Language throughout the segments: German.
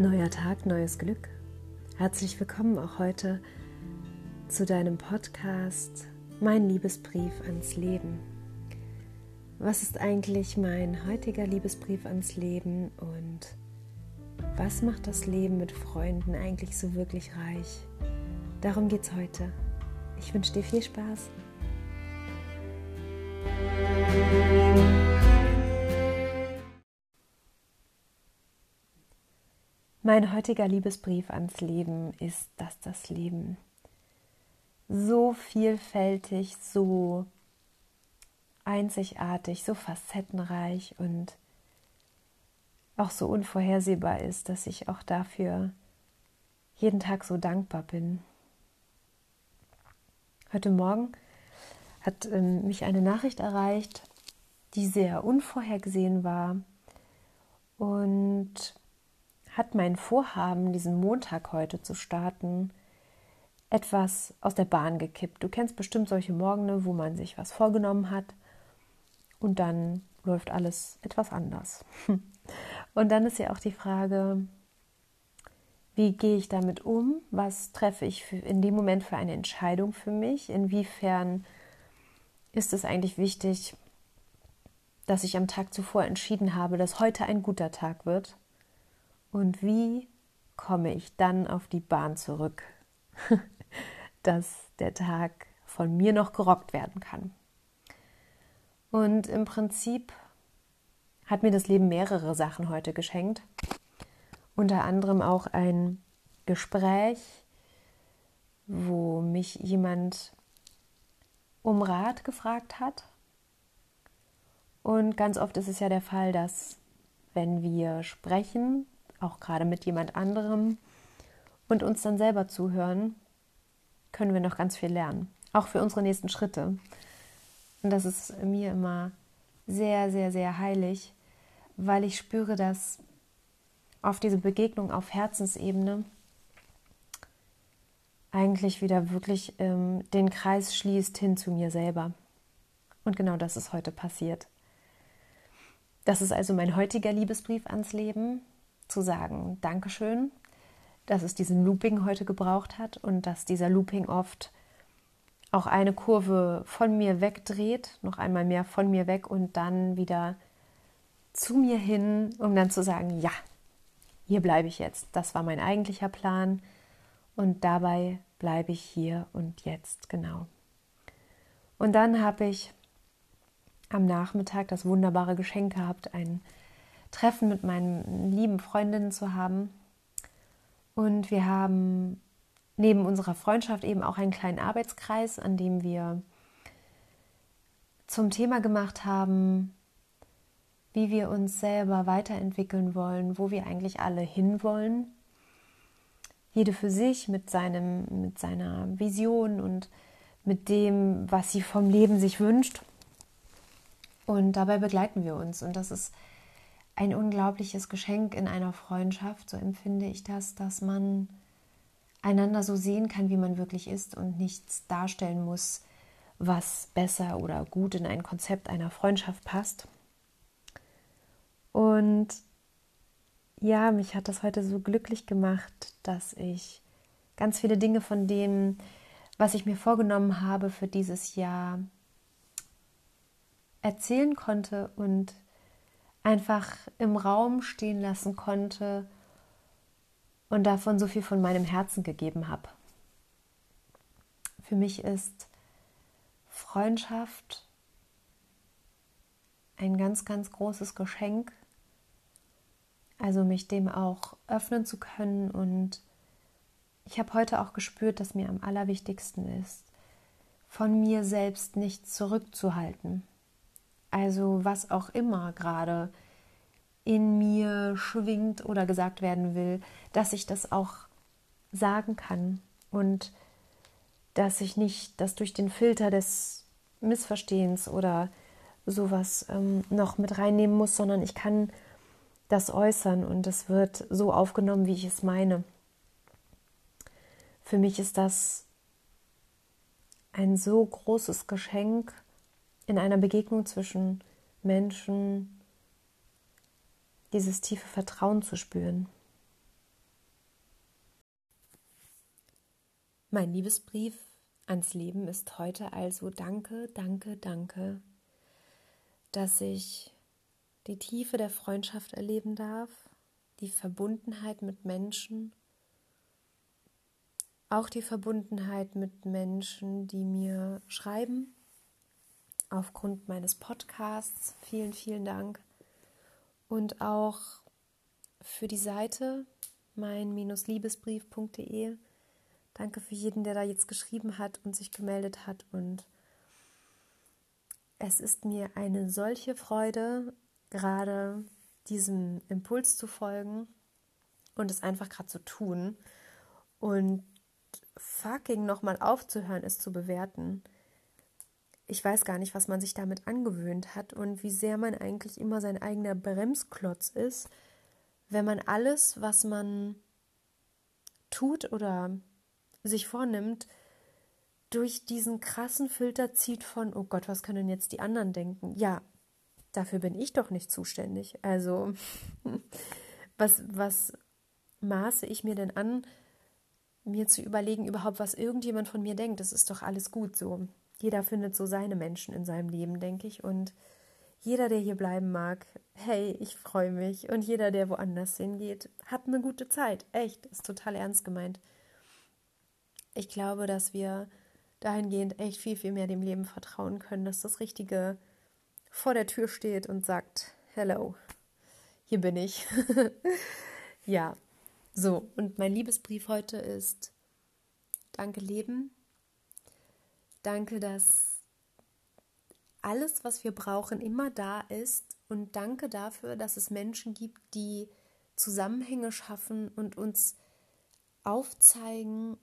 Neuer Tag, neues Glück. Herzlich willkommen auch heute zu deinem Podcast Mein Liebesbrief ans Leben. Was ist eigentlich mein heutiger Liebesbrief ans Leben und was macht das Leben mit Freunden eigentlich so wirklich reich? Darum geht's heute. Ich wünsche dir viel Spaß. Mein heutiger Liebesbrief ans Leben ist, dass das Leben so vielfältig, so einzigartig, so facettenreich und auch so unvorhersehbar ist, dass ich auch dafür jeden Tag so dankbar bin. Heute Morgen hat ähm, mich eine Nachricht erreicht, die sehr unvorhergesehen war und hat mein Vorhaben, diesen Montag heute zu starten, etwas aus der Bahn gekippt. Du kennst bestimmt solche Morgene, wo man sich was vorgenommen hat und dann läuft alles etwas anders. Und dann ist ja auch die Frage, wie gehe ich damit um? Was treffe ich in dem Moment für eine Entscheidung für mich? Inwiefern ist es eigentlich wichtig, dass ich am Tag zuvor entschieden habe, dass heute ein guter Tag wird? Und wie komme ich dann auf die Bahn zurück, dass der Tag von mir noch gerockt werden kann? Und im Prinzip hat mir das Leben mehrere Sachen heute geschenkt. Unter anderem auch ein Gespräch, wo mich jemand um Rat gefragt hat. Und ganz oft ist es ja der Fall, dass wenn wir sprechen, auch gerade mit jemand anderem und uns dann selber zuhören, können wir noch ganz viel lernen, auch für unsere nächsten Schritte. Und das ist mir immer sehr, sehr, sehr heilig, weil ich spüre, dass auf diese Begegnung auf Herzensebene eigentlich wieder wirklich ähm, den Kreis schließt hin zu mir selber. Und genau das ist heute passiert. Das ist also mein heutiger Liebesbrief ans Leben zu sagen, Dankeschön, dass es diesen Looping heute gebraucht hat und dass dieser Looping oft auch eine Kurve von mir wegdreht, noch einmal mehr von mir weg und dann wieder zu mir hin, um dann zu sagen, ja, hier bleibe ich jetzt. Das war mein eigentlicher Plan und dabei bleibe ich hier und jetzt genau. Und dann habe ich am Nachmittag das wunderbare Geschenk gehabt, ein Treffen mit meinen lieben Freundinnen zu haben. Und wir haben neben unserer Freundschaft eben auch einen kleinen Arbeitskreis, an dem wir zum Thema gemacht haben, wie wir uns selber weiterentwickeln wollen, wo wir eigentlich alle hinwollen. Jede für sich mit, seinem, mit seiner Vision und mit dem, was sie vom Leben sich wünscht. Und dabei begleiten wir uns. Und das ist ein unglaubliches Geschenk in einer Freundschaft, so empfinde ich das, dass man einander so sehen kann, wie man wirklich ist und nichts darstellen muss, was besser oder gut in ein Konzept einer Freundschaft passt. Und ja, mich hat das heute so glücklich gemacht, dass ich ganz viele Dinge von dem, was ich mir vorgenommen habe für dieses Jahr, erzählen konnte und einfach im Raum stehen lassen konnte und davon so viel von meinem Herzen gegeben habe. Für mich ist Freundschaft ein ganz, ganz großes Geschenk. Also mich dem auch öffnen zu können. Und ich habe heute auch gespürt, dass mir am allerwichtigsten ist, von mir selbst nichts zurückzuhalten. Also was auch immer gerade in mir schwingt oder gesagt werden will, dass ich das auch sagen kann und dass ich nicht das durch den Filter des Missverstehens oder sowas ähm, noch mit reinnehmen muss, sondern ich kann das äußern und es wird so aufgenommen, wie ich es meine. Für mich ist das ein so großes Geschenk, in einer Begegnung zwischen Menschen dieses tiefe Vertrauen zu spüren. Mein Liebesbrief ans Leben ist heute also Danke, danke, danke, dass ich die Tiefe der Freundschaft erleben darf, die Verbundenheit mit Menschen, auch die Verbundenheit mit Menschen, die mir schreiben aufgrund meines Podcasts. Vielen, vielen Dank. Und auch für die Seite mein-liebesbrief.de. Danke für jeden, der da jetzt geschrieben hat und sich gemeldet hat. Und es ist mir eine solche Freude, gerade diesem Impuls zu folgen und es einfach gerade zu tun und fucking nochmal aufzuhören, es zu bewerten. Ich weiß gar nicht, was man sich damit angewöhnt hat und wie sehr man eigentlich immer sein eigener Bremsklotz ist, wenn man alles, was man tut oder sich vornimmt, durch diesen krassen Filter zieht von, oh Gott, was können jetzt die anderen denken? Ja, dafür bin ich doch nicht zuständig. Also, was, was maße ich mir denn an, mir zu überlegen, überhaupt, was irgendjemand von mir denkt? Das ist doch alles gut so. Jeder findet so seine Menschen in seinem Leben, denke ich. Und jeder, der hier bleiben mag, hey, ich freue mich. Und jeder, der woanders hingeht, hat eine gute Zeit. Echt, ist total ernst gemeint. Ich glaube, dass wir dahingehend echt viel, viel mehr dem Leben vertrauen können, dass das Richtige vor der Tür steht und sagt, hello, hier bin ich. ja, so, und mein Liebesbrief heute ist, danke Leben, danke, dass alles, was wir brauchen, immer da ist und danke dafür, dass es Menschen gibt, die Zusammenhänge schaffen und uns aufzeigen,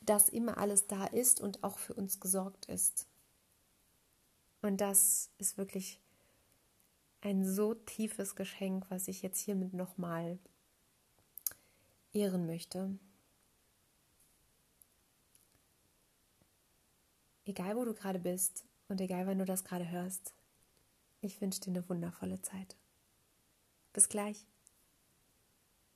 dass immer alles da ist und auch für uns gesorgt ist. Und das ist wirklich ein so tiefes Geschenk, was ich jetzt hiermit nochmal ehren möchte. Egal wo du gerade bist und egal wann du das gerade hörst, ich wünsche dir eine wundervolle Zeit. Bis gleich.